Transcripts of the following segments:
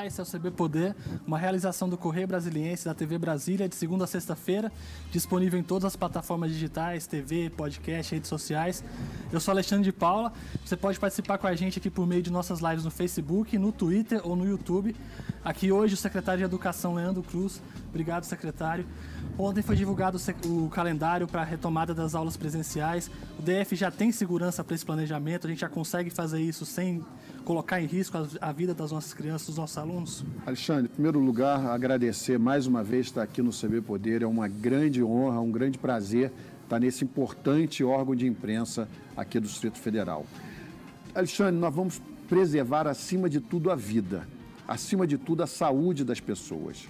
É o CB Poder, uma realização do Correio Brasiliense da TV Brasília, de segunda a sexta-feira, disponível em todas as plataformas digitais, TV, podcast, redes sociais. Eu sou Alexandre de Paula. Você pode participar com a gente aqui por meio de nossas lives no Facebook, no Twitter ou no YouTube. Aqui hoje o secretário de Educação, Leandro Cruz. Obrigado, secretário. Ontem foi divulgado o calendário para a retomada das aulas presenciais. O DF já tem segurança para esse planejamento, a gente já consegue fazer isso sem colocar em risco a, vida das nossas crianças, dos nossos alunos? Alexandre, em primeiro lugar, agradecer mais uma vez estar aqui no CB Poder. É uma grande honra, um grande prazer estar nesse importante órgão de imprensa aqui do Distrito Federal. Alexandre, nós vamos preservar acima de tudo a vida, acima de tudo a saúde das pessoas.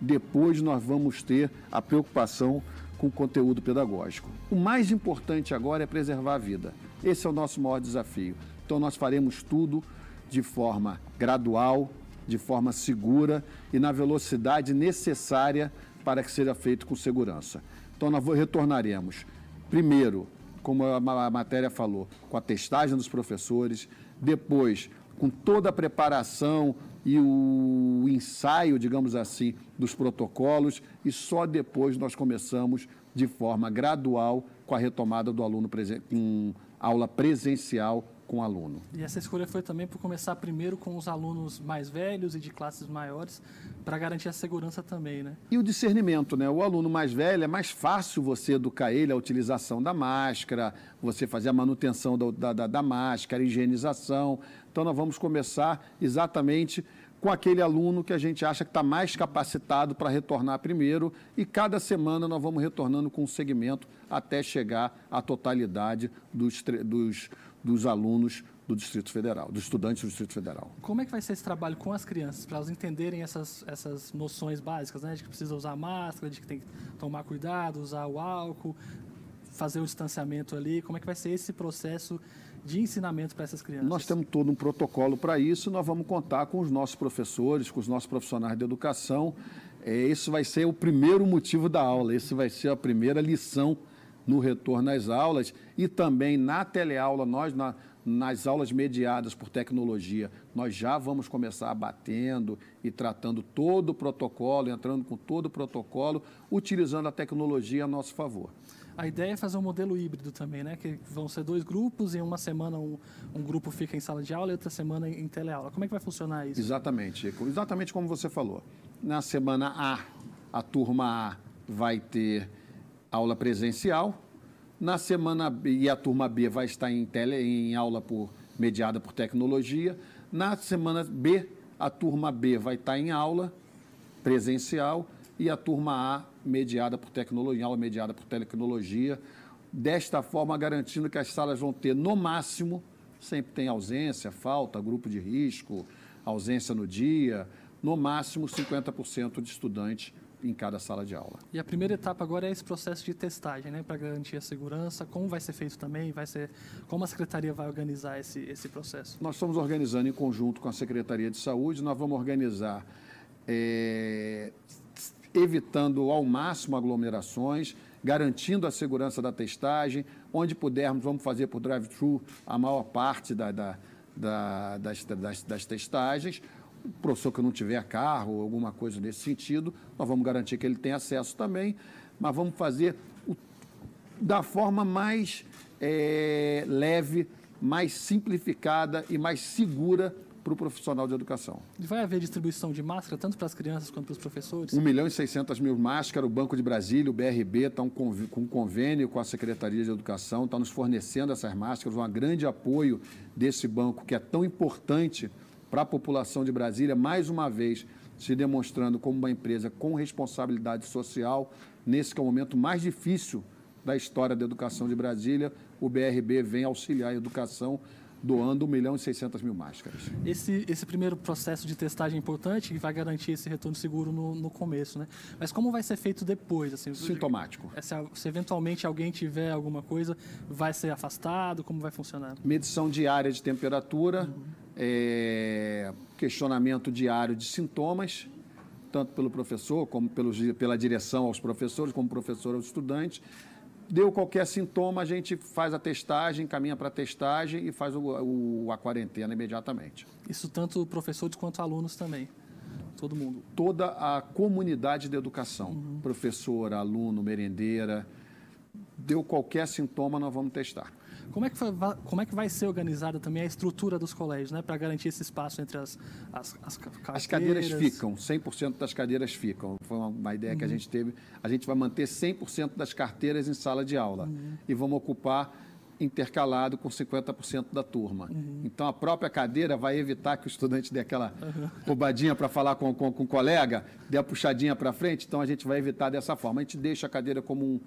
Depois nós vamos ter a preocupação com o conteúdo pedagógico. O mais importante agora é preservar a vida. Esse é o nosso maior desafio. Então nós faremos tudo de forma gradual, de forma segura e na velocidade necessária para que seja feito com segurança. Então nós retornaremos, primeiro, como a matéria falou, com a testagem dos professores, depois com toda a preparação e o ensaio, digamos assim, dos protocolos e só depois nós começamos de forma gradual com a retomada do aluno com aula presencial com o aluno. E essa escolha foi também por começar primeiro com os alunos mais velhos e de classes maiores, para garantir a segurança também, né? E o discernimento, né? O aluno mais velho é mais fácil você educar ele a utilização da máscara, você fazer a manutenção da, da, da máscara, a higienização. Então nós vamos começar exatamente com aquele aluno que a gente acha que está mais capacitado para retornar primeiro e cada semana nós vamos retornando com um segmento até chegar à totalidade dos, dos, dos alunos do Distrito Federal, dos estudantes do Distrito Federal. Como é que vai ser esse trabalho com as crianças, para elas entenderem essas, essas noções básicas, né? De que precisa usar máscara, de que tem que tomar cuidado, usar o álcool, fazer o distanciamento ali. Como é que vai ser esse processo de ensinamento para essas crianças? Nós temos todo um protocolo para isso, nós vamos contar com os nossos professores, com os nossos profissionais de educação. É, isso vai ser o primeiro motivo da aula, esse vai ser a primeira lição no retorno às aulas e também na teleaula, nós na, nas aulas mediadas por tecnologia, nós já vamos começar batendo e tratando todo o protocolo, entrando com todo o protocolo, utilizando a tecnologia a nosso favor. A ideia é fazer um modelo híbrido também, né? Que vão ser dois grupos e uma semana um, um grupo fica em sala de aula e outra semana em, em teleaula. Como é que vai funcionar isso? Exatamente, exatamente como você falou. Na semana A, a turma A vai ter aula presencial. Na semana B, e a turma B vai estar em, tele, em aula por, mediada por tecnologia. Na semana B, a turma B vai estar em aula presencial e a turma A mediada por tecnologia, aula mediada por tecnologia. Desta forma, garantindo que as salas vão ter, no máximo, sempre tem ausência, falta, grupo de risco, ausência no dia, no máximo 50% de estudantes em cada sala de aula. E a primeira etapa agora é esse processo de testagem, né, para garantir a segurança. Como vai ser feito também? Vai ser como a secretaria vai organizar esse esse processo? Nós estamos organizando em conjunto com a Secretaria de Saúde. Nós vamos organizar é, evitando ao máximo aglomerações, garantindo a segurança da testagem. Onde pudermos, vamos fazer por drive-thru a maior parte da, da, da, das, das, das testagens professor que não tiver carro ou alguma coisa nesse sentido, nós vamos garantir que ele tenha acesso também, mas vamos fazer o, da forma mais é, leve, mais simplificada e mais segura para o profissional de educação. Vai haver distribuição de máscara tanto para as crianças quanto para os professores? 1 milhão e 600 mil máscaras, o Banco de Brasília, o BRB, estão com um convênio com a Secretaria de Educação, estão nos fornecendo essas máscaras, um grande apoio desse banco que é tão importante para a população de Brasília, mais uma vez se demonstrando como uma empresa com responsabilidade social, nesse que é o momento mais difícil da história da educação de Brasília, o BRB vem auxiliar a educação doando 1 milhão e 600 mil máscaras. Esse, esse primeiro processo de testagem é importante e vai garantir esse retorno seguro no, no começo, né? Mas como vai ser feito depois? Assim, Sintomático. Se, se, eventualmente alguém tiver alguma coisa, vai ser afastado? Como vai funcionar? Medição diária de temperatura. Uhum é, questionamento diário de sintomas, tanto pelo professor, como pelos, pela direção aos professores, como professor aos estudantes. Deu qualquer sintoma, a gente faz a testagem, caminha para a testagem e faz o, o, a quarentena imediatamente. Isso tanto professores quanto alunos também? todo mundo. Toda a comunidade de educação, uhum. professor, aluno, merendeira, deu qualquer sintoma, nós vamos testar. Como é que, vai, como é que vai ser organizada também a estrutura dos colégios, né, para garantir esse espaço entre as, as, as cadeiras? As cadeiras ficam, 100% das cadeiras ficam. Foi uma, uma ideia uhum. que a uhum. gente teve. A gente vai manter 100% das carteiras em sala de aula uhum. e vamos ocupar intercalado com 50% da turma. Uhum. Então, a própria cadeira vai evitar que o estudante dê aquela uhum. roubadinha para falar com, com, com o colega, dê a puxadinha para frente. Então, a gente vai evitar dessa forma. A gente deixa a cadeira como um,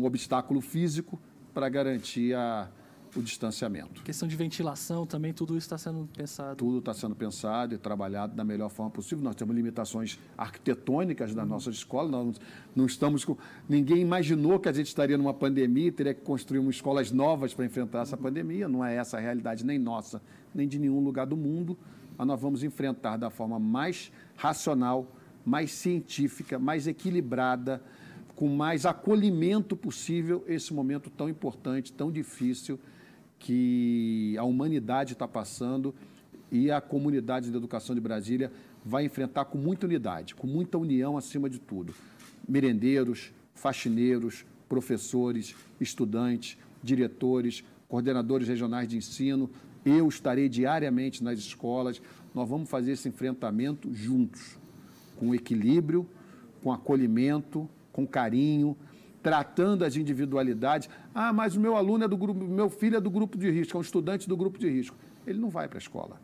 um obstáculo físico para garantir a, o distanciamento. Questão de ventilação também, tudo isso está sendo pensado? Tudo está sendo pensado e trabalhado da melhor forma possível. Nós temos limitações arquitetônicas das uhum. nossas escolas, nós não estamos com... Ninguém imaginou que a gente estaria numa pandemia e teria que construir umas escolas novas para enfrentar essa pandemia. Não é essa a realidade nem nossa, nem de nenhum lugar do mundo. Mas nós vamos enfrentar da forma mais racional, mais científica, mais equilibrada, com mais acolhimento possível esse momento tão importante, tão difícil que a humanidade está passando e a comunidade de educação de Brasília vai enfrentar com muita unidade, com muita união acima de tudo. Merendeiros, faxineiros, professores, estudantes, diretores, coordenadores regionais de ensino. Eu estarei diariamente nas escolas. Nós vamos fazer esse enfrentamento juntos, com equilíbrio, com acolhimento, com carinho, tratando as individualidades. Ah, mas o meu aluno é do grupo, meu filho é do grupo de risco, é um estudante do grupo de risco. Ele não vai para a escola.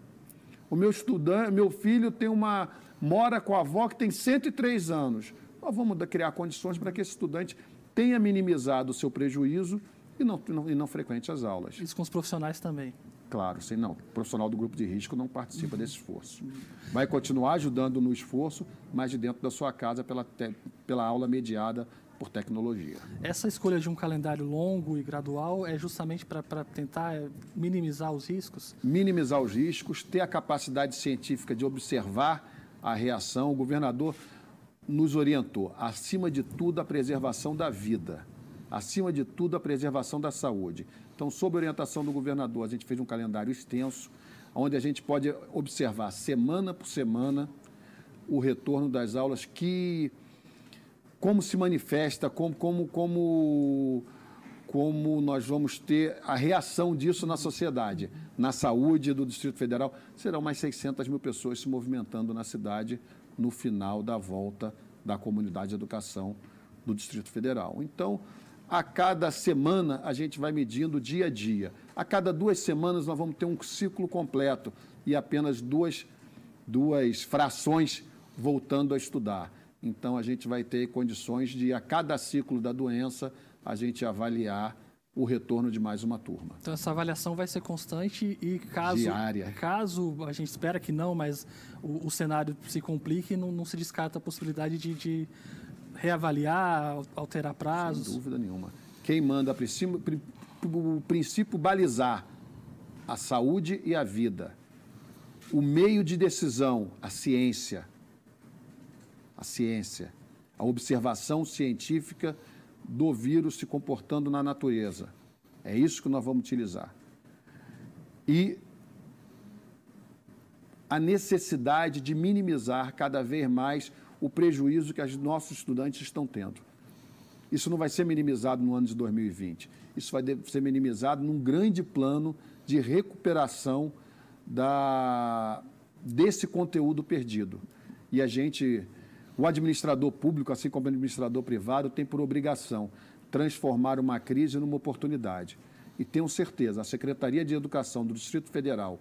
O meu estudante, meu filho tem uma mora com a avó que tem 103 anos. Nós vamos criar condições para que esse estudante tenha minimizado o seu prejuízo e não, não, e não frequente as aulas. Isso com os profissionais também. Claro, sim, não. O profissional do grupo de risco não participa desse esforço. Vai continuar ajudando no esforço, mas de dentro da sua casa pela, pela aula mediada por tecnologia. Essa escolha de um calendário longo e gradual é justamente para tentar minimizar os riscos? Minimizar os riscos, ter a capacidade científica de observar a reação. O governador nos orientou, acima de tudo, a preservação da vida, acima de tudo, a preservação da saúde. Então, sob orientação do governador, a gente fez um calendário extenso, onde a gente pode observar semana por semana o retorno das aulas, que como se manifesta, como, como, como, como nós vamos ter a reação disso na sociedade, na saúde do Distrito Federal. Serão mais 600 mil pessoas se movimentando na cidade no final da volta da comunidade de educação do Distrito Federal. Então, a cada semana a gente vai medindo dia a dia. A cada duas semanas nós vamos ter um ciclo completo e apenas duas, duas frações voltando a estudar. Então a gente vai ter condições de, a cada ciclo da doença, a gente avaliar o retorno de mais uma turma. Então essa avaliação vai ser constante e caso Diária. caso a gente espera que não, mas o, o cenário se complique, não, não se descarta a possibilidade de, de reavaliar, alterar prazos? Sem dúvida nenhuma. Quem manda o princípio balizar a saúde e a vida, o meio de decisão, a ciência, a ciência, a observação científica do vírus se comportando na natureza. É isso que nós vamos utilizar. E a necessidade de minimizar cada vez mais o prejuízo que os nossos estudantes estão tendo. Isso não vai ser minimizado no ano de 2020. Isso vai ser minimizado num grande plano de recuperação da, desse conteúdo perdido. E a gente, o administrador público, assim como o administrador privado, tem por obrigação transformar uma crise numa oportunidade. E tenho certeza, a Secretaria de Educação do Distrito Federal,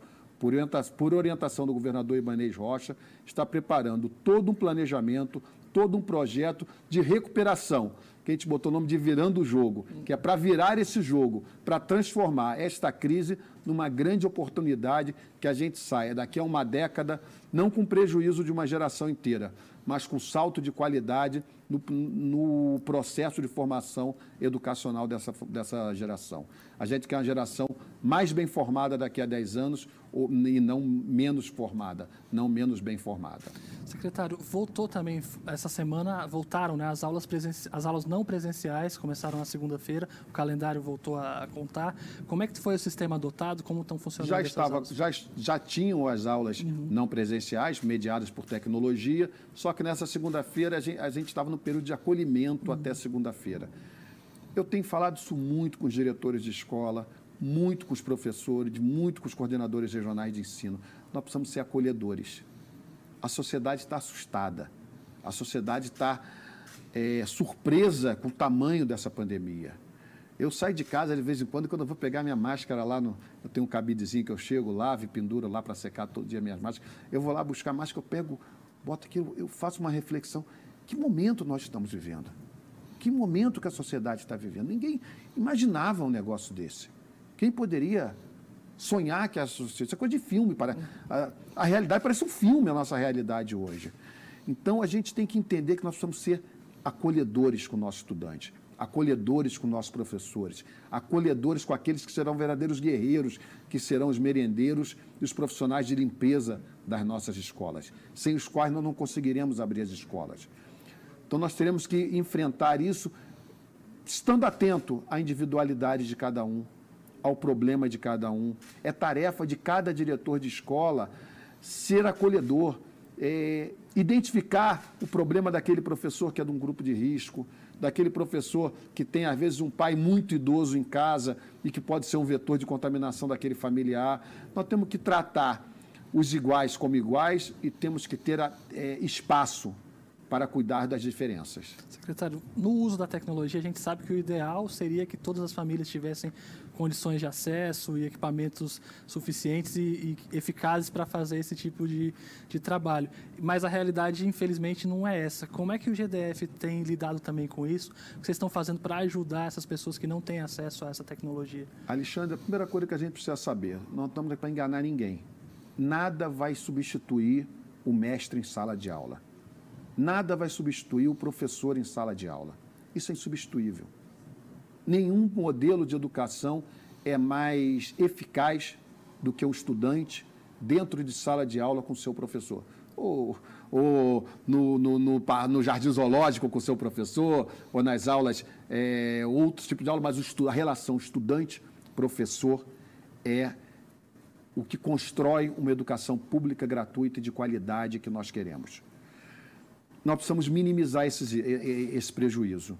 por orientação do governador Ibanez Rocha, está preparando todo um planejamento, todo um projeto de recuperação, que a gente botou o nome de Virando o Jogo, que é para virar esse jogo, para transformar esta crise numa grande oportunidade que a gente saia daqui a uma década, não com prejuízo de uma geração inteira, mas com salto de qualidade no, no, processo de formação educacional dessa, dessa geração. A gente quer uma geração mais bem formada daqui a 10 anos ou, e não menos formada, não menos bem formada. Secretário, voltou também essa semana, voltaram né, as, aulas as aulas não presenciais, começaram na segunda-feira, o calendário voltou a contar. Como é que foi o sistema adotado? Como estão funcionando já estava, Já, já tinham as aulas uhum. não presenciais, mediadas por tecnologia, só que nessa segunda-feira a gente estava no período de acolhimento uhum. até segunda-feira. Eu tenho falado isso muito com os diretores de escola, muito com os professores, muito com os coordenadores regionais de ensino. Nós precisamos ser acolhedores. A sociedade está assustada. A sociedade está é, surpresa com o tamanho dessa pandemia. Eu saio de casa de vez em quando, quando eu vou pegar minha máscara lá, no, eu tenho um cabidezinho que eu chego, lavo e penduro lá para secar todo dia minhas máscaras. Eu vou lá buscar máscara, eu pego, boto aqui, eu, eu faço uma reflexão. Que momento nós estamos vivendo? Que momento que a sociedade está vivendo? Ninguém imaginava um negócio desse. Quem poderia sonhar que a sociedade. Isso é coisa de filme. Para, a, a realidade parece um filme, a nossa realidade hoje. Então a gente tem que entender que nós precisamos ser acolhedores com o nosso estudante, acolhedores com nossos professores, acolhedores com aqueles que serão verdadeiros guerreiros, que serão os merendeiros e os profissionais de limpeza das nossas escolas, sem os quais nós não conseguiremos abrir as escolas. Então nós teremos que enfrentar isso estando atento à individualidade de cada um, ao problema de cada um. É tarefa de cada diretor de escola ser acolhedor, é, identificar o problema daquele professor que é de um grupo de risco, daquele professor que tem, às vezes, um pai muito idoso em casa e que pode ser um vetor de contaminação daquele familiar. Nós temos que tratar os iguais como iguais e temos que ter é, espaço para cuidar das diferenças. Secretário, no uso da tecnologia, a gente sabe que o ideal seria que todas as famílias tivessem condições de acesso e equipamentos suficientes e, e eficazes para fazer esse tipo de, de trabalho. Mas a realidade, infelizmente, não é essa. Como é que o GDF tem lidado também com isso? O que vocês estão fazendo para ajudar essas pessoas que não têm acesso a essa tecnologia? Alexandre, a primeira coisa que a gente precisa saber, não estamos aqui para enganar ninguém. Nada vai substituir o mestre em sala de aula. Nada vai substituir o professor em sala de aula. Isso é insubstituível. Nenhum modelo de educação é mais eficaz do que o estudante dentro de sala de aula com seu professor. Ou, ou no, no, no, no jardim zoológico com seu professor, ou nas aulas, é, outros tipos de aula, mas a relação estudante-professor é o que constrói uma educação pública gratuita e de qualidade que nós queremos nós precisamos minimizar esses, esse prejuízo.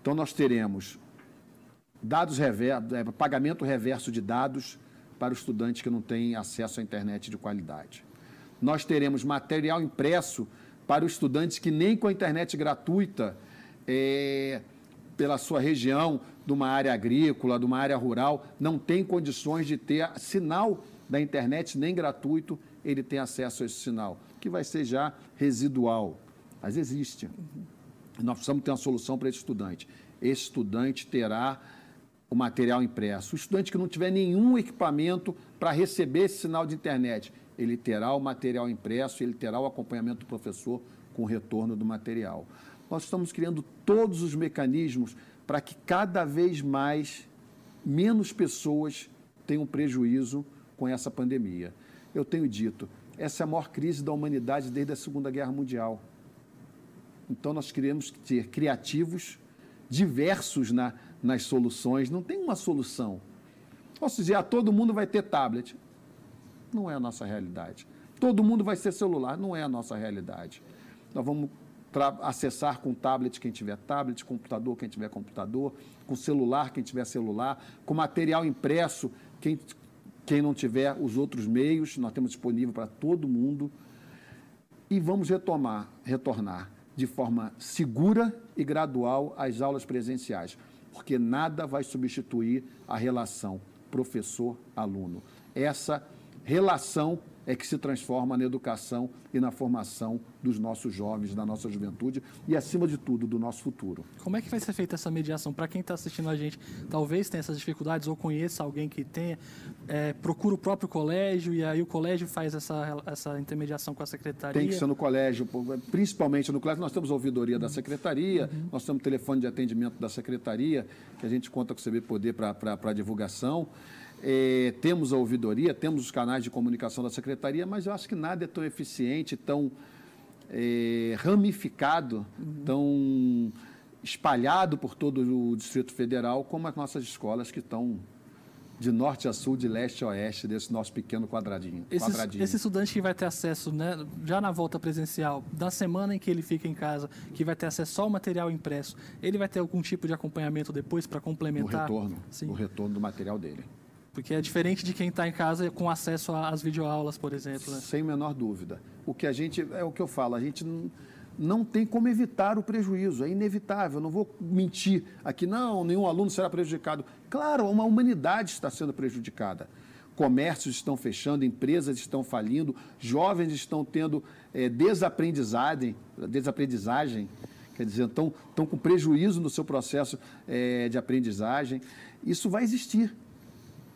Então, nós teremos dados é, pagamento reverso de dados para os estudantes que não têm acesso à internet de qualidade. Nós teremos material impresso para os estudantes que nem com a internet gratuita, é, pela sua região, de uma área agrícola, de uma área rural, não tem condições de ter sinal da internet nem gratuito, ele tem acesso a esse sinal, que vai ser já residual mas existe. Uhum. Nós precisamos ter uma solução para esse estudante. Esse estudante terá o material impresso. O estudante que não tiver nenhum equipamento para receber esse sinal de internet, ele terá o material impresso, ele terá o acompanhamento do professor com o retorno do material. Nós estamos criando todos os mecanismos para que cada vez mais menos pessoas tenham prejuízo com essa pandemia. Eu tenho dito, essa é a maior crise da humanidade desde a Segunda Guerra Mundial. Então, nós queremos ser criativos, diversos na, nas soluções. Não tem uma solução. Posso dizer, ah, todo mundo vai ter tablet. Não é a nossa realidade. Todo mundo vai ter celular. Não é a nossa realidade. Nós vamos acessar com tablet quem tiver tablet, computador quem tiver computador, com celular quem tiver celular, com material impresso quem, quem não tiver os outros meios, nós temos disponível para todo mundo. E vamos retomar, retornar de forma segura e gradual às aulas presenciais, porque nada vai substituir a relação professor-aluno. Essa relação é que se transforma na educação e na formação dos nossos jovens, da nossa juventude e, acima de tudo, do nosso futuro. Como é que vai ser feita essa mediação? Para quem está assistindo a gente, talvez tenha essas dificuldades ou conheça alguém que tenha, é, procura o próprio colégio e aí o colégio faz essa, essa intermediação com a secretaria? Tem que ser no colégio, principalmente no colégio. Nós temos a ouvidoria da secretaria, uhum. nós temos telefone de atendimento da secretaria, que a gente conta com o CB Poder para divulgação. É, temos a ouvidoria, temos os canais de comunicação da secretaria, mas eu acho que nada é tão eficiente, tão é, ramificado, uhum. tão espalhado por todo o Distrito Federal como as nossas escolas que estão de norte a sul, de leste a oeste, desse nosso pequeno quadradinho. Esse, quadradinho. esse estudante que vai ter acesso, né, já na volta presencial, da semana em que ele fica em casa, que vai ter acesso só ao material impresso, ele vai ter algum tipo de acompanhamento depois para complementar? O retorno, Sim. o retorno do material dele. Porque é diferente de quem está em casa com acesso às videoaulas, por exemplo. Né? Sem menor dúvida. O que a gente, é o que eu falo, a gente não, tem como evitar o prejuízo, é inevitável. Eu não vou mentir aqui, não, nenhum aluno será prejudicado. Claro, uma humanidade está sendo prejudicada. Comércios estão fechando, empresas estão falindo, jovens estão tendo é, desaprendizagem, desaprendizagem, quer dizer, estão, estão com prejuízo no seu processo é, de aprendizagem. Isso vai existir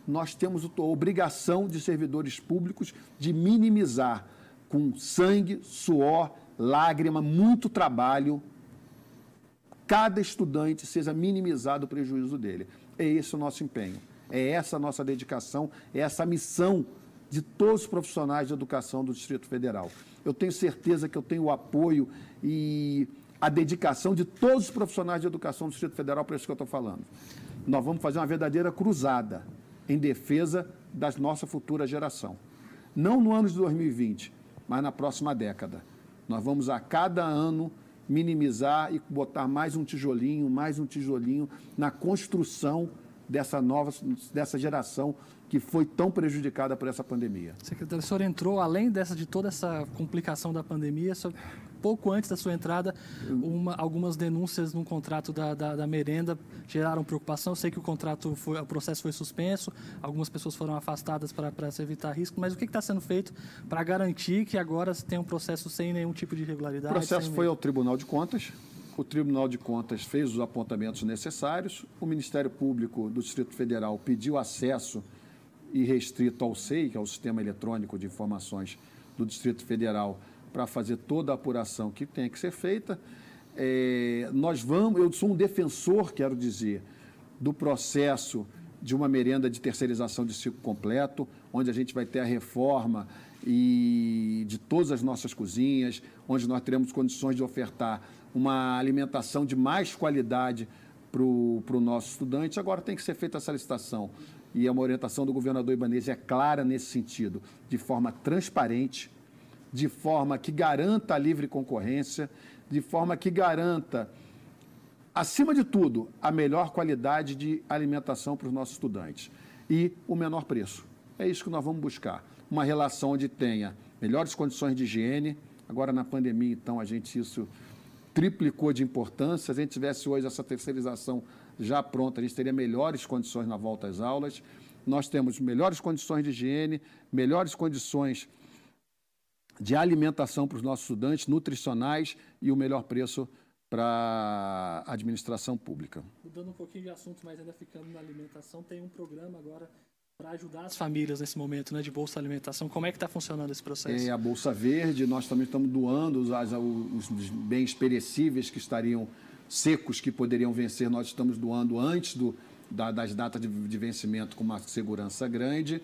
nós temos a obrigação de servidores públicos de minimizar com sangue, suor, lágrima, muito trabalho, cada estudante seja minimizado o prejuízo dele. É esse o nosso empenho, é essa a nossa dedicação, é essa a missão de todos os profissionais de educação do Distrito Federal. Eu tenho certeza que eu tenho o apoio e a dedicação de todos os profissionais de educação do Distrito Federal para isso que eu estou falando. Nós vamos fazer uma verdadeira cruzada em defesa da nossa futura geração. Não no ano de 2020, mas na próxima década. Nós vamos a cada ano minimizar e botar mais um tijolinho, mais um tijolinho na construção dessa nova, dessa geração que foi tão prejudicada por essa pandemia. Secretário, o senhor entrou, além dessa, de toda essa complicação da pandemia, pouco antes da sua entrada, uma, algumas denúncias no contrato da, da, da, merenda geraram preocupação. sei que o contrato foi, o processo foi suspenso, algumas pessoas foram afastadas para se evitar risco, mas o que está sendo feito para garantir que agora se tem um processo sem nenhum tipo de irregularidade? O processo foi ao Tribunal de Contas. O Tribunal de Contas fez os apontamentos necessários. O Ministério Público do Distrito Federal pediu acesso irrestrito ao SEI, que é o Sistema Eletrônico de Informações do Distrito Federal, para fazer toda a apuração que tem que ser feita. É, nós vamos, eu sou um defensor, quero dizer, do processo de uma merenda de terceirização de ciclo completo, onde a gente vai ter a reforma e de todas as nossas cozinhas, onde nós teremos condições de ofertar uma alimentação de mais qualidade para o nosso estudante. Agora tem que ser feita essa licitação. E é uma orientação do governador Ibanez é clara nesse sentido, de forma transparente, de forma que garanta a livre concorrência, de forma que garanta, acima de tudo, a melhor qualidade de alimentação para os nossos estudantes e o menor preço. É isso que nós vamos buscar. Uma relação onde tenha melhores condições de higiene. Agora, na pandemia, então, a gente isso triplicou de importância. Se a gente tivesse hoje essa terceirização já pronta, a gente teria melhores condições na volta às aulas. Nós temos melhores condições de higiene, melhores condições de alimentação para os nossos estudantes, nutricionais e o melhor preço para a administração pública. Mudando um pouquinho de assunto, mas ainda ficando na alimentação, tem um programa agora para ajudar as famílias nesse momento, né, de bolsa alimentação. Como é que está funcionando esse processo? É a bolsa verde. Nós também estamos doando os, os bens perecíveis que estariam secos, que poderiam vencer. Nós estamos doando antes do, da, das datas de, de vencimento com uma segurança grande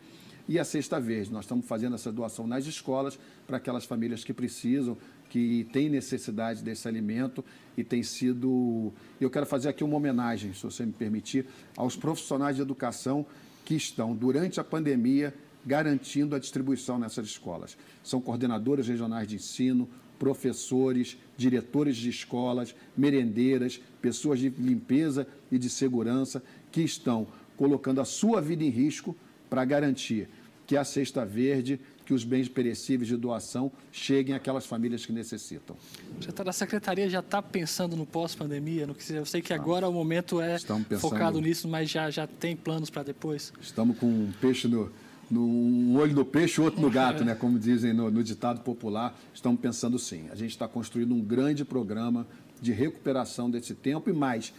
e a cesta verde. Nós estamos fazendo essa doação nas escolas para aquelas famílias que precisam, que têm necessidade desse alimento e tem sido. Eu quero fazer aqui uma homenagem, se você me permitir, aos profissionais de educação que estão, durante a pandemia, garantindo a distribuição nessas escolas. São coordenadoras regionais de ensino, professores, diretores de escolas, merendeiras, pessoas de limpeza e de segurança que estão colocando a sua vida em risco para garantir que a cesta verde, que os bens perecíveis de doação cheguem àquelas famílias que necessitam. Já tá, a secretaria já está pensando no pós-pandemia? Eu sei que agora o momento é pensando, focado nisso, mas já, já tem planos para depois? Estamos com um peixe no, no, um olho no peixe, outro no gato, né? como dizem no, no ditado popular. Estamos pensando sim. A gente está construindo um grande programa de recuperação desse tempo e mais,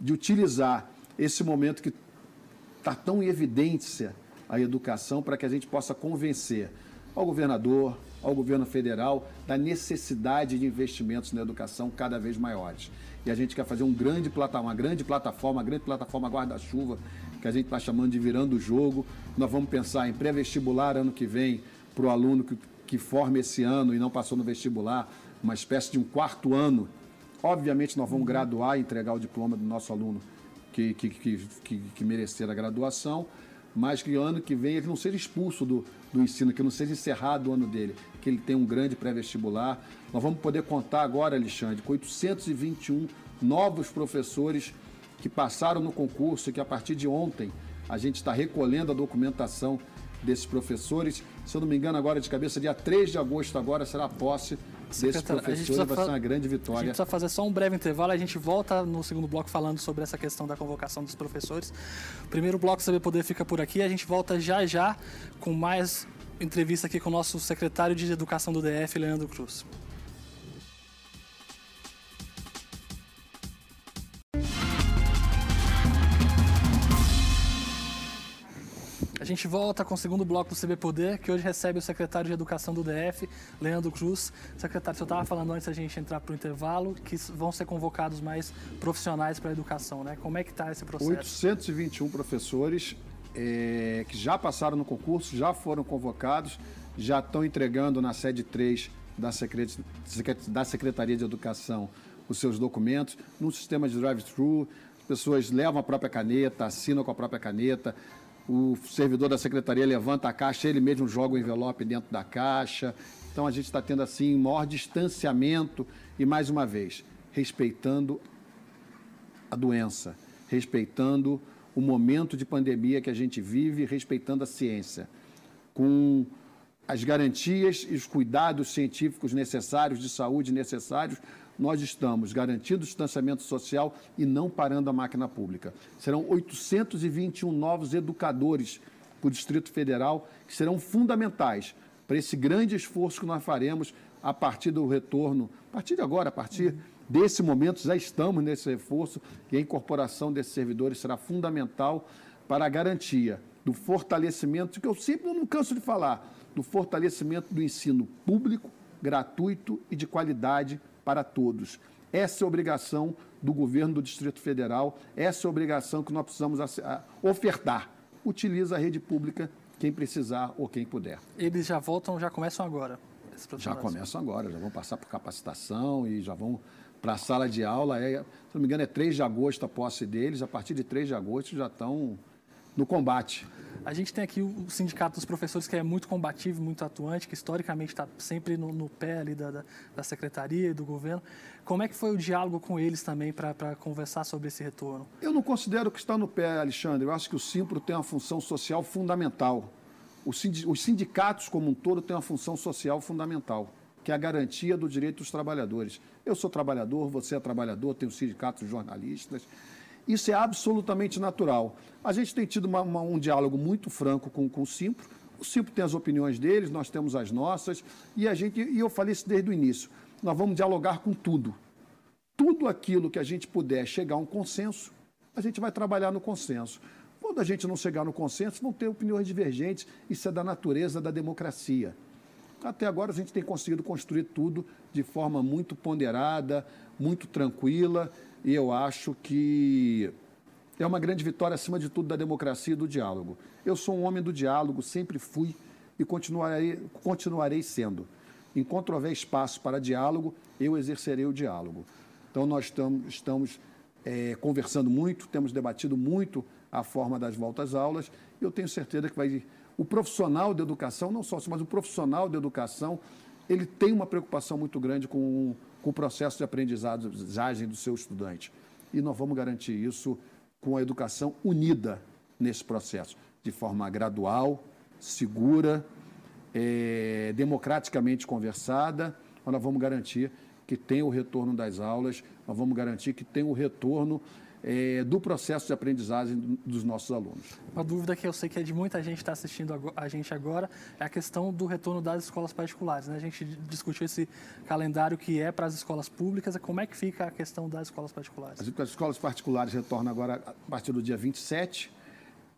de utilizar esse momento que está tão em evidência a educação para que a gente possa convencer ao governador, ao governo federal da necessidade de investimentos na educação cada vez maiores. E a gente quer fazer um grande uma grande plataforma, uma grande plataforma guarda-chuva, que a gente está chamando de virando o jogo. Nós vamos pensar em pré-vestibular ano que vem para o aluno que, que forma esse ano e não passou no vestibular, uma espécie de um quarto ano. Obviamente, nós vamos graduar e entregar o diploma do nosso aluno que, que, que, que, que merecer a graduação, mas que ano que vem ele não seja expulso do, do ensino, que não seja encerrado o ano dele, que ele tenha um grande pré-vestibular. Nós vamos poder contar agora, Alexandre, com 821 novos professores que passaram no concurso e que a partir de ontem a gente está recolhendo a documentação desses professores. Se eu não me engano, agora de cabeça, dia 3 de agosto agora será a posse desses professores, vai ser uma grande vitória. A gente precisa fazer só um breve intervalo, a gente volta no segundo bloco falando sobre essa questão da convocação dos professores. O primeiro bloco Saber Poder fica por aqui, a gente volta já já com mais entrevista aqui com o nosso secretário de Educação do DF, Leandro Cruz. A gente volta com o segundo bloco do CB Poder, que hoje recebe o secretário de Educação do DF, Leandro Cruz. Secretário, você estava falando antes da gente entrar para o intervalo que vão ser convocados mais profissionais para a educação, né? Como é que está esse processo? 821 professores é, que já passaram no concurso, já foram convocados, já estão entregando na sede 3 da, Secret... da Secretaria de Educação os seus documentos, no sistema de drive-thru, as pessoas levam a própria caneta, assinam com a própria caneta, o servidor da secretaria levanta a caixa, ele mesmo joga o envelope dentro da caixa. Então a gente está tendo assim maior distanciamento e mais uma vez respeitando a doença, respeitando o momento de pandemia que a gente vive, respeitando a ciência, com as garantias e os cuidados científicos necessários de saúde necessários nós estamos garantindo o distanciamento social e não parando a máquina pública. Serão 821 novos educadores para o Distrito Federal, que serão fundamentais para esse grande esforço que nós faremos a partir do retorno, a partir de agora, a partir desse momento, já estamos nesse esforço e a incorporação desses servidores será fundamental para a garantia do fortalecimento, que eu sempre não canso de falar, do fortalecimento do ensino público, gratuito e de qualidade para todos. Essa é a obrigação do governo do Distrito Federal, essa é a obrigação que nós precisamos ofertar. Utiliza a rede pública quem precisar ou quem puder. Eles já voltam, já começam agora? Já começam agora, já vão passar por capacitação e já vão para a sala de aula. É, se não me engano, é 3 de agosto a posse deles. A partir de 3 de agosto já estão no combate. A gente tem aqui o Sindicato dos Professores, que é muito combativo, muito atuante, que historicamente está sempre no, no, pé ali da, da, da, secretaria e do governo. Como é que foi o diálogo com eles também para conversar sobre esse retorno? Eu não considero que está no pé, Alexandre. Eu acho que o Simpro tem uma função social fundamental. Os sindicatos, como um todo, têm uma função social fundamental, que é a garantia do direito dos trabalhadores. Eu sou trabalhador, você é trabalhador, tem os sindicatos jornalistas. Isso é absolutamente natural. A gente tem tido uma, uma, um diálogo muito franco com, com o Simpro. O Simpro tem as opiniões deles, nós temos as nossas, e a gente, e eu falei isso desde o início, nós vamos dialogar com tudo. Tudo aquilo que a gente puder chegar a um consenso, a gente vai trabalhar no consenso. Quando a gente não chegar no consenso, vão ter opiniões divergentes, isso é da natureza da democracia. Até agora a gente tem conseguido construir tudo de forma muito ponderada, muito tranquila, e eu acho que é uma grande vitória, acima de tudo, da democracia e do diálogo. Eu sou um homem do diálogo, sempre fui e continuarei, continuarei sendo. Enquanto houver espaço para diálogo, eu exercerei o diálogo. Então, nós estamos, estamos é, conversando muito, temos debatido muito a forma das voltas aulas, eu tenho certeza que vai. O profissional de educação, não só, mas o profissional de educação, ele tem uma preocupação muito grande com, com o processo de aprendizagem do seu estudante. E nós vamos garantir isso com a educação unida nesse processo, de forma gradual, segura, é, democraticamente conversada. Nós vamos garantir que tenha o retorno das aulas, nós vamos garantir que tenha o retorno é, do processo de aprendizagem dos nossos alunos. Uma dúvida que eu sei que é de muita gente que está assistindo a gente agora é a questão do retorno das escolas particulares. Né? A gente discutiu esse calendário que é para as escolas públicas. Como é que fica a questão das escolas particulares? As escolas particulares retornam agora a partir do dia 27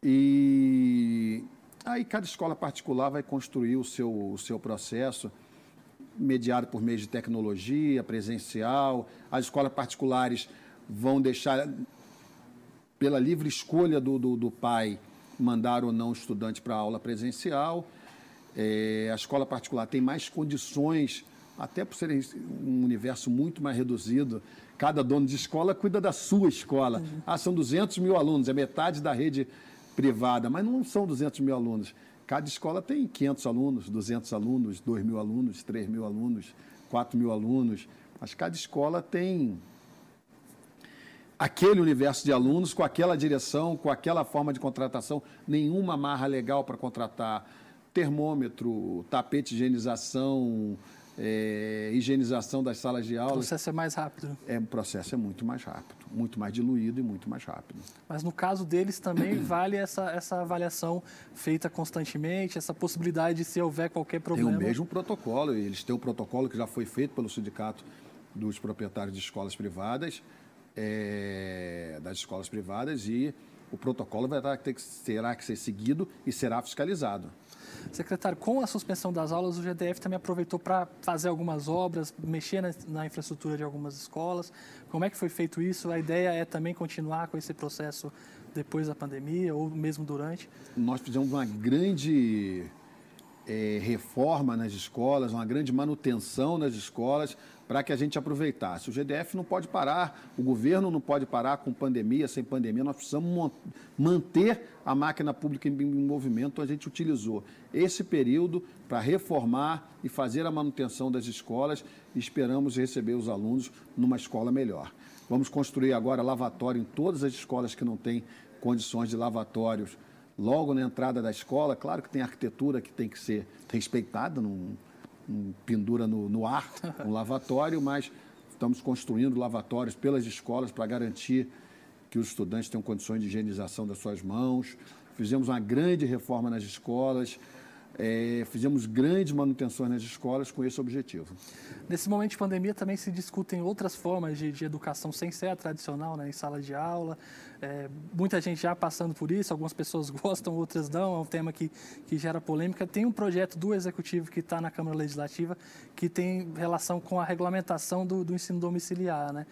e aí cada escola particular vai construir o seu, o seu processo mediado por meio de tecnologia, presencial. As escolas particulares vão deixar pela livre escolha do, do, do pai, mandar ou não o estudante para aula presencial. É, a escola particular tem mais condições, até por ser um universo muito mais reduzido. Cada dono de escola cuida da sua escola. Uhum. Ah, são 200 mil alunos, é metade da rede privada, mas não são 200 mil alunos. Cada escola tem 500 alunos, 200 alunos, 2 mil alunos, 3 mil alunos, 4 mil alunos. Mas cada escola tem aquele universo de alunos, com aquela direção, com aquela forma de contratação, nenhuma marra legal para contratar termômetro, tapete de higienização, é, higienização das salas de aula. O processo é mais rápido. É, o processo é muito mais rápido, muito mais diluído e muito mais rápido. Mas no caso deles também vale essa, essa avaliação feita constantemente, essa possibilidade de se houver qualquer problema. Tem o mesmo protocolo, eles têm o protocolo que já foi feito pelo sindicato dos proprietários de escolas privadas, é, das escolas privadas e o protocolo vai ter, terá que ser seguido e será fiscalizado. Secretário, com a suspensão das aulas, o GDF também aproveitou para fazer algumas obras, mexer na, na, infraestrutura de algumas escolas. Como é que foi feito isso? A ideia é também continuar com esse processo depois da pandemia ou mesmo durante? Nós fizemos uma grande é, reforma nas escolas, uma grande manutenção nas escolas para que a gente aproveitasse. O GDF não pode parar, o governo não pode parar com pandemia, sem pandemia, nós precisamos manter a máquina pública em movimento. A gente utilizou esse período para reformar e fazer a manutenção das escolas e esperamos receber os alunos numa escola melhor. Vamos construir agora lavatório em todas as escolas que não têm condições de lavatórios logo na entrada da escola. Claro que tem arquitetura que tem que ser respeitada, não um pendura no, no ar, um lavatório, mas estamos construindo lavatórios pelas escolas para garantir que os estudantes tenham condições de higienização das suas mãos. Fizemos uma grande reforma nas escolas, é, fizemos grandes manutenções nas escolas com esse objetivo. Nesse momento de pandemia também se discutem outras formas de, de educação sem ser a tradicional, né, em sala de aula. É, muita gente já passando por isso, algumas pessoas gostam, outras não, é um tema que, que gera polêmica. Tem um projeto do Executivo que está na Câmara Legislativa que tem relação com a regulamentação do, do ensino domiciliar. Né?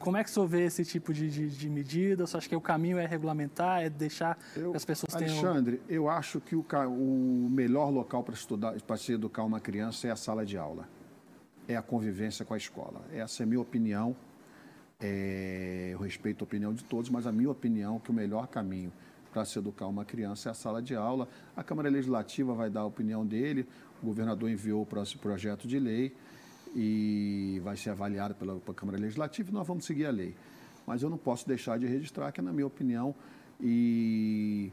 Como é que o senhor vê esse tipo de, de, de medida? Você acha que o caminho é regulamentar, é deixar eu, que as pessoas tenham... Alexandre, eu acho que o, o melhor local para estudar, para se educar uma criança é a sala de aula. É a convivência com a escola. Essa é a minha opinião. É, eu respeito a opinião de todos, mas a minha opinião é que o melhor caminho para se educar uma criança é a sala de aula. A Câmara Legislativa vai dar a opinião dele, o governador enviou o próximo projeto de lei e vai ser avaliado pela, pela Câmara Legislativa e nós vamos seguir a lei. Mas eu não posso deixar de registrar que, na minha opinião, e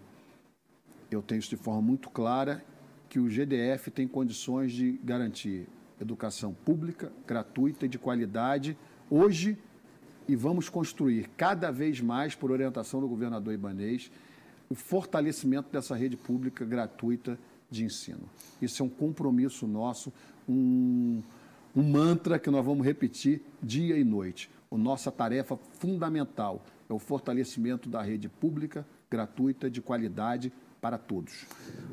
eu tenho isso de forma muito clara, que o GDF tem condições de garantir educação pública, gratuita e de qualidade hoje e vamos construir cada vez mais, por orientação do governador Ibanês, o fortalecimento dessa rede pública gratuita de ensino. Isso é um compromisso nosso, um, um mantra que nós vamos repetir dia e noite. A nossa tarefa fundamental é o fortalecimento da rede pública, gratuita, de qualidade para todos.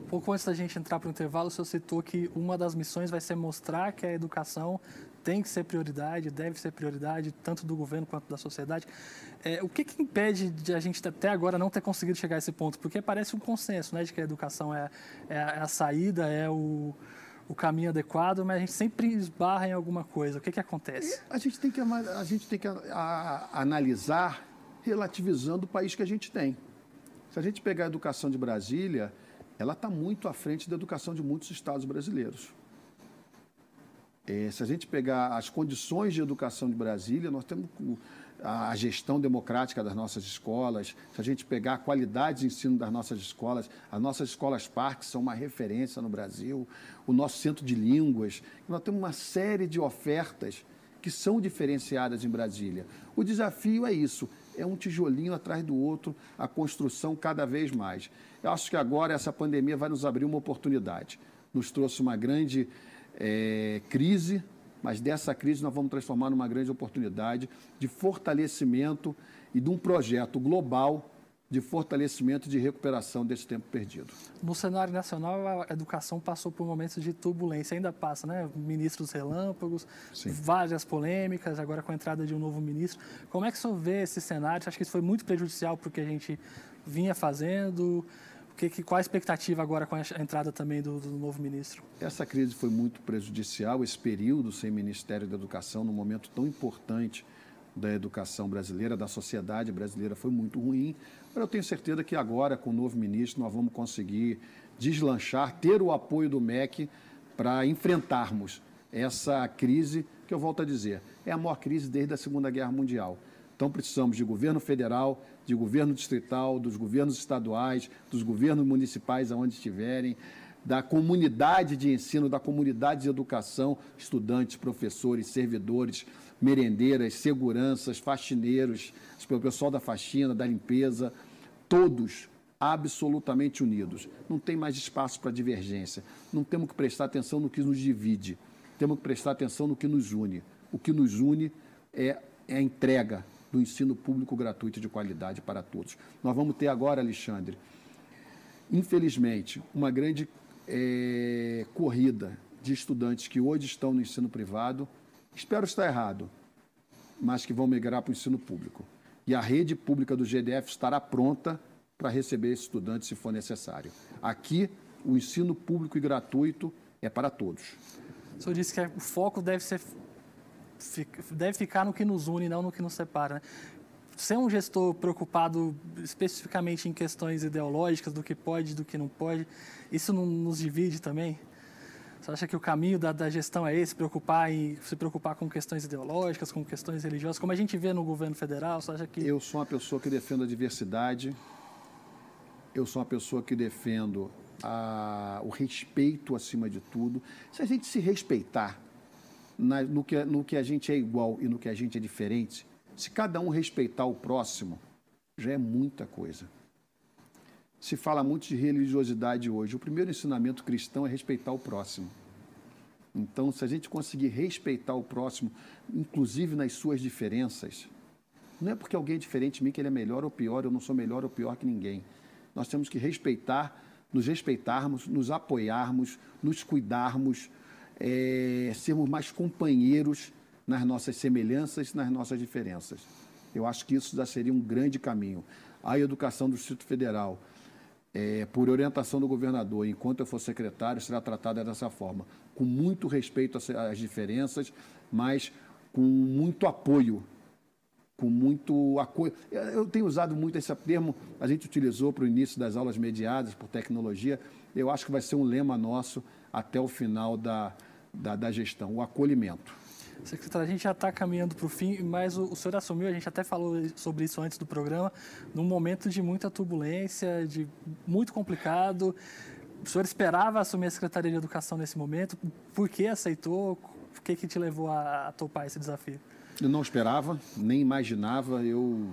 Pouco antes da gente entrar para o intervalo, o senhor citou que uma das missões vai ser mostrar que a educação tem que ser prioridade, deve ser prioridade, tanto do governo quanto da sociedade. É, o que, que, impede de a gente até agora não ter conseguido chegar a esse ponto? Porque parece um consenso né, de que a educação é, é, a, é a saída, é o, o caminho adequado, mas a gente sempre esbarra em alguma coisa. O que, que acontece? A gente tem que, a gente tem que a, a, analisar relativizando o país que a gente tem. Se a gente pegar a educação de Brasília, ela está muito à frente da educação de muitos estados brasileiros. É, se a gente pegar as condições de educação de Brasília, nós temos a gestão democrática das nossas escolas, se a gente pegar a qualidade de ensino das nossas escolas, as nossas escolas parques são uma referência no Brasil, o nosso centro de línguas, nós temos uma série de ofertas que são diferenciadas em Brasília. O desafio é isso, É um tijolinho atrás do outro, a construção cada vez mais. Eu acho que agora essa pandemia vai nos abrir uma oportunidade. Nos trouxe uma grande é, crise, mas dessa crise nós vamos transformar numa grande oportunidade de fortalecimento e de um projeto global de fortalecimento e de recuperação desse tempo perdido. No cenário nacional, a educação passou por momentos de turbulência, ainda passa, né? Ministros relâmpagos, Sim. várias polêmicas, agora com a entrada de um novo ministro. Como é que o senhor vê esse cenário? Você acha que isso foi muito prejudicial para o que a gente vinha fazendo? Que, que, qual a expectativa agora com a entrada também do, do, novo ministro? Essa crise foi muito prejudicial, esse período sem Ministério da Educação, num momento tão importante da educação brasileira, da sociedade brasileira, foi muito ruim. Mas eu tenho certeza que agora, com o novo ministro, nós vamos conseguir deslanchar, ter o apoio do MEC para enfrentarmos essa crise, que eu volto a dizer, é a maior crise desde a Segunda Guerra Mundial. Então precisamos de governo federal, de governo distrital, dos governos estaduais, dos governos municipais aonde estiverem, da comunidade de ensino, da comunidade de educação, estudantes, professores, servidores, merendeiras, seguranças, faxineiros, o pessoal da faxina, da limpeza, todos absolutamente unidos. Não tem mais espaço para divergência. Não temos que prestar atenção no que nos divide. Temos que prestar atenção no que nos une. O que nos une é, é a entrega do ensino público gratuito de qualidade para todos. Nós vamos ter agora, Alexandre, infelizmente, uma grande é, corrida de estudantes que hoje estão no ensino privado, espero estar errado, mas que vão migrar para o ensino público. E a rede pública do GDF estará pronta para receber esses estudantes se for necessário. Aqui, o ensino público e gratuito é para todos. O senhor disse que o foco deve ser deve ficar no que nos une, não no que nos separa. Né? Ser um gestor preocupado especificamente em questões ideológicas, do que pode do que não pode, isso não nos divide também? Você acha que o caminho da, da gestão é esse, preocupar em, se preocupar com questões ideológicas, com questões religiosas, como a gente vê no governo federal? Você acha que... Eu sou uma pessoa que defendo a diversidade, eu sou uma pessoa que defendo a, o respeito acima de tudo. Se a gente se respeitar, na, no, que, no que a gente é igual e no que a gente é diferente, se cada um respeitar o próximo, já é muita coisa. Se fala muito de religiosidade hoje. O primeiro ensinamento cristão é respeitar o próximo. Então, se a gente conseguir respeitar o próximo, inclusive nas suas diferenças, não é porque alguém é diferente de mim que ele é melhor ou pior, eu não sou melhor ou pior que ninguém. Nós temos que respeitar, nos respeitarmos, nos apoiarmos, nos cuidarmos, é, sermos mais companheiros nas nossas semelhanças, nas nossas diferenças. Eu acho que isso já seria um grande caminho. A educação do Distrito Federal, é, por orientação do governador, enquanto eu for secretário, será tratada dessa forma, com muito respeito às diferenças, mas com muito apoio, com muito apoio. Eu tenho usado muito esse termo, a gente utilizou para o início das aulas mediadas por tecnologia, eu acho que vai ser um lema nosso até o final da, da, da gestão, o acolhimento. Secretário, a gente já está caminhando para o fim, mas o, o senhor assumiu, a gente até falou sobre isso antes do programa, num momento de muita turbulência, de muito complicado. O senhor esperava assumir a Secretaria de Educação nesse momento? Por que aceitou? O que, que te levou a, a topar esse desafio? Eu não esperava, nem imaginava. Eu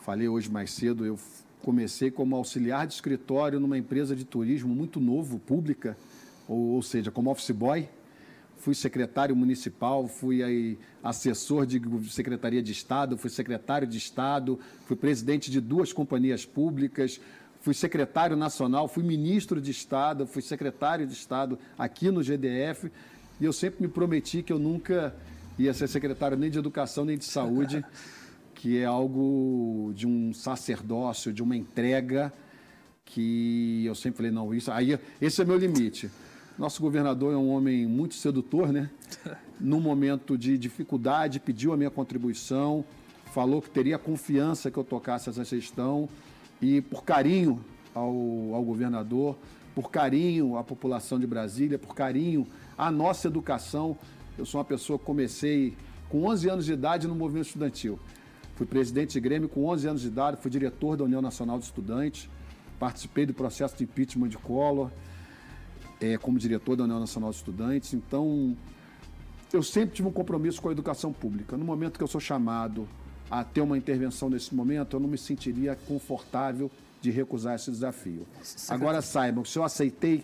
falei hoje mais cedo, eu comecei como auxiliar de escritório numa empresa de turismo muito novo, pública, ou, ou seja, como office boy. Fui secretário municipal, fui aí, assessor de Secretaria de Estado, fui secretário de Estado, fui presidente de duas companhias públicas, fui secretário nacional, fui ministro de Estado, fui secretário de Estado aqui no GDF. E eu sempre me prometi que eu nunca ia ser secretário nem de Educação nem de Saúde, que é algo de um sacerdócio, de uma entrega que eu sempre falei, não, isso aí, esse é meu limite. Nosso governador é um homem muito sedutor, né? Num momento de dificuldade, pediu a minha contribuição, falou que teria confiança que eu tocasse essa gestão e por carinho ao, ao governador, por carinho à população de Brasília, por carinho à nossa educação. Eu sou uma pessoa que comecei com 11 anos de idade no movimento estudantil. Fui presidente de Grêmio com 11 anos de idade, fui diretor da União Nacional de Estudantes, participei do processo de impeachment de Collor, é, como diretor da União Nacional de Estudantes. Então, eu sempre tive um compromisso com a educação pública. No momento que eu sou chamado a ter uma intervenção nesse momento, eu não me sentiria confortável de recusar esse desafio. Agora saibam, se eu aceitei,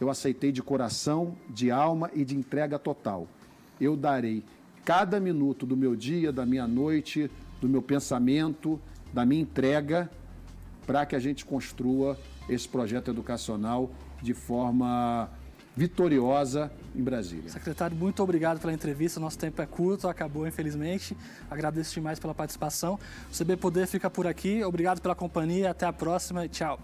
eu aceitei de coração, de alma e de entrega total. Eu darei cada minuto do meu dia, da minha noite, do meu pensamento, da minha entrega, para que a gente construa esse projeto educacional de forma vitoriosa em Brasília. Secretário, muito obrigado pela entrevista. Nosso tempo é curto, acabou infelizmente. Agradeço demais pela participação. O CB Poder fica por aqui. Obrigado pela companhia. Até a próxima. Tchau.